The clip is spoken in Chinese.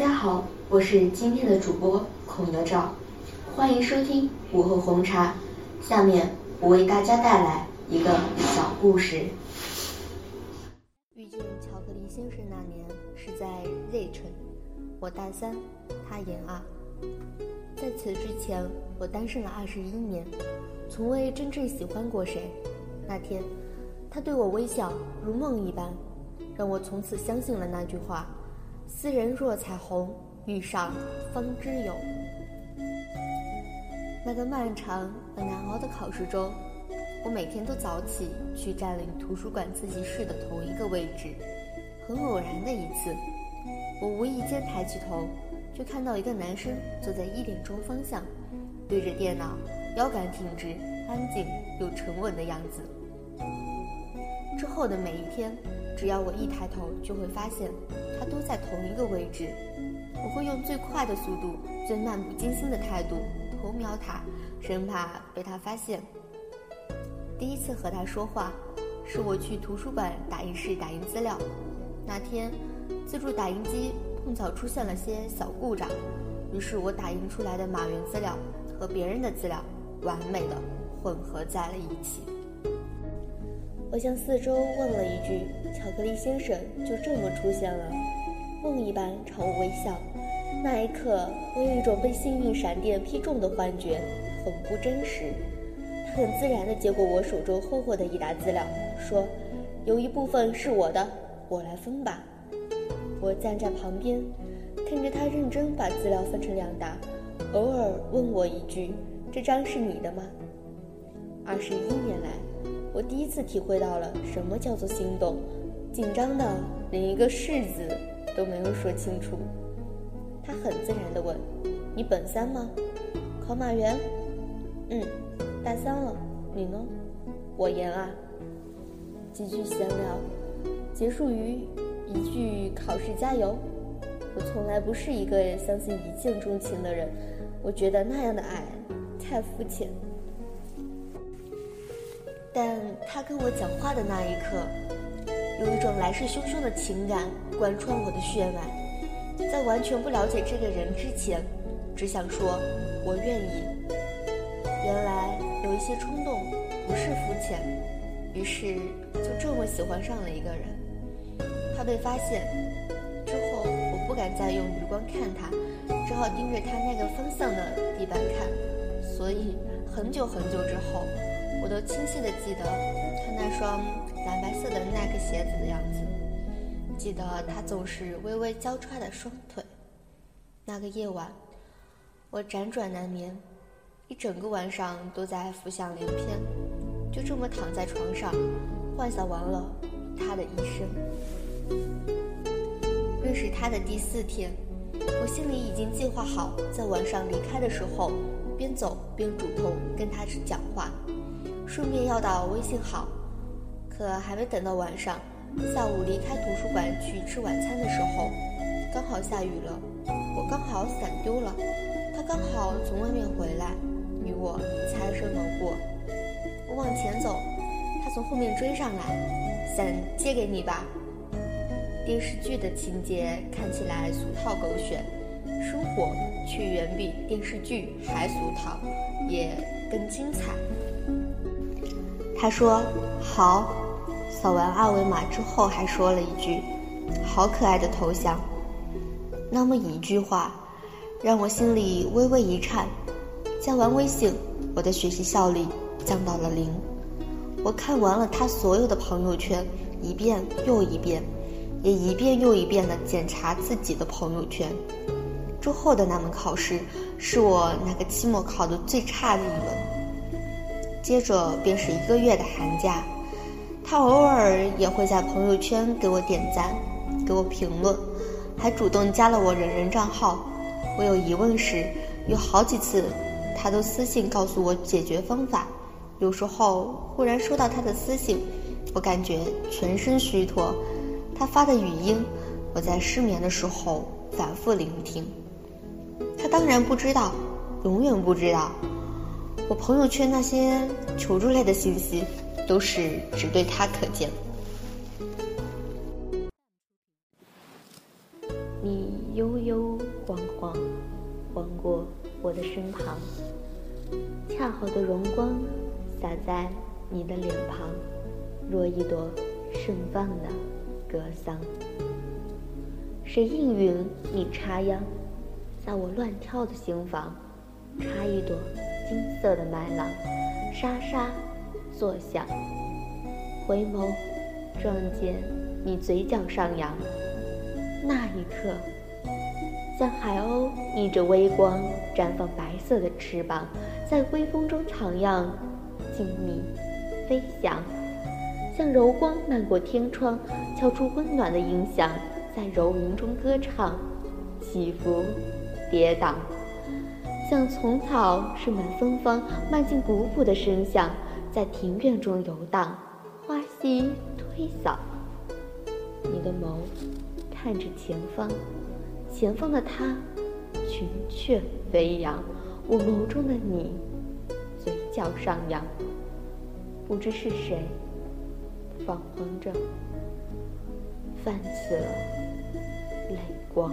大家好，我是今天的主播孔德照，欢迎收听午后红茶。下面我为大家带来一个小故事。遇见巧克力先生那年是在芮城，我大三，他研二。在此之前，我单身了二十一年，从未真正喜欢过谁。那天，他对我微笑，如梦一般，让我从此相信了那句话。斯人若彩虹，遇上方知有。那个漫长而难熬的考试中，我每天都早起去占领图书馆自习室的同一个位置。很偶然的一次，我无意间抬起头，就看到一个男生坐在一点钟方向，对着电脑，腰杆挺直，安静又沉稳的样子。之后的每一天。只要我一抬头，就会发现他都在同一个位置。我会用最快的速度、最漫不经心的态度偷瞄他，生怕被他发现。第一次和他说话，是我去图书馆打印室打印资料。那天，自助打印机碰巧出现了些小故障，于是我打印出来的马原资料和别人的资料完美的混合在了一起。我向四周问了一句：“巧克力先生就这么出现了？”梦一般朝我微笑。那一刻，我有一种被幸运闪电劈中的幻觉，很不真实。他很自然地接过我手中厚厚的一沓资料，说：“有一部分是我的，我来分吧。”我站在旁边，看着他认真把资料分成两沓，偶尔问我一句：“这张是你的吗？”二十一年来。我第一次体会到了什么叫做心动，紧张的连一个“是”字都没有说清楚。他很自然地问：“你本三吗？考马原？嗯，大三了。你呢？我研啊。”几句闲聊，结束于一句“考试加油”。我从来不是一个相信一见钟情的人，我觉得那样的爱太肤浅。但他跟我讲话的那一刻，有一种来势汹汹的情感贯穿我的血脉。在完全不了解这个人之前，只想说“我愿意”。原来有一些冲动不是肤浅，于是就这么喜欢上了一个人。他被发现之后，我不敢再用余光看他，只好盯着他那个方向的地板看。所以很久很久之后。我都清晰地记得他那双蓝白色的耐克鞋子的样子，记得他总是微微交叉的双腿。那个夜晚，我辗转难眠，一整个晚上都在浮想联翩，就这么躺在床上，幻想完了他的一生。认识他的第四天，我心里已经计划好，在晚上离开的时候，边走边主动跟他讲话。顺便要到微信号，可还没等到晚上，下午离开图书馆去吃晚餐的时候，刚好下雨了，我刚好伞丢了，他刚好从外面回来，与我擦身而过。我往前走，他从后面追上来，伞借给你吧。电视剧的情节看起来俗套狗血，生活却远比电视剧还俗套，也更精彩。他说：“好。”扫完二维码之后，还说了一句：“好可爱的头像。”那么一句话，让我心里微微一颤。加完微信，我的学习效率降到了零。我看完了他所有的朋友圈，一遍又一遍，也一遍又一遍地检查自己的朋友圈。之后的那门考试，是我那个期末考的最差的一门。接着便是一个月的寒假，他偶尔也会在朋友圈给我点赞，给我评论，还主动加了我人人账号。我有疑问时，有好几次，他都私信告诉我解决方法。有时候忽然收到他的私信，我感觉全身虚脱。他发的语音，我在失眠的时候反复聆听。他当然不知道，永远不知道。我朋友圈那些求助类的信息，都是只对他可见。你悠悠晃晃，晃过我的身旁。恰好的荣光洒在你的脸庞，若一朵盛放的格桑。谁应允你插秧，在我乱跳的心房，插一朵金色的麦浪，沙沙作响。回眸，撞见你嘴角上扬，那一刻，像海鸥逆着微光绽放白色的翅膀，在微风中徜徉，静谧飞翔，像柔光漫过天窗，敲出温暖的音响，在柔云中歌唱，起伏跌宕，像丛草盛满芬芳，漫进古朴的声响，在庭院中游荡。花溪推扫，你的眸看着前方，前方的他群雀飞扬，我眸中的你嘴角上扬，不知是谁放光着泛起了泪光。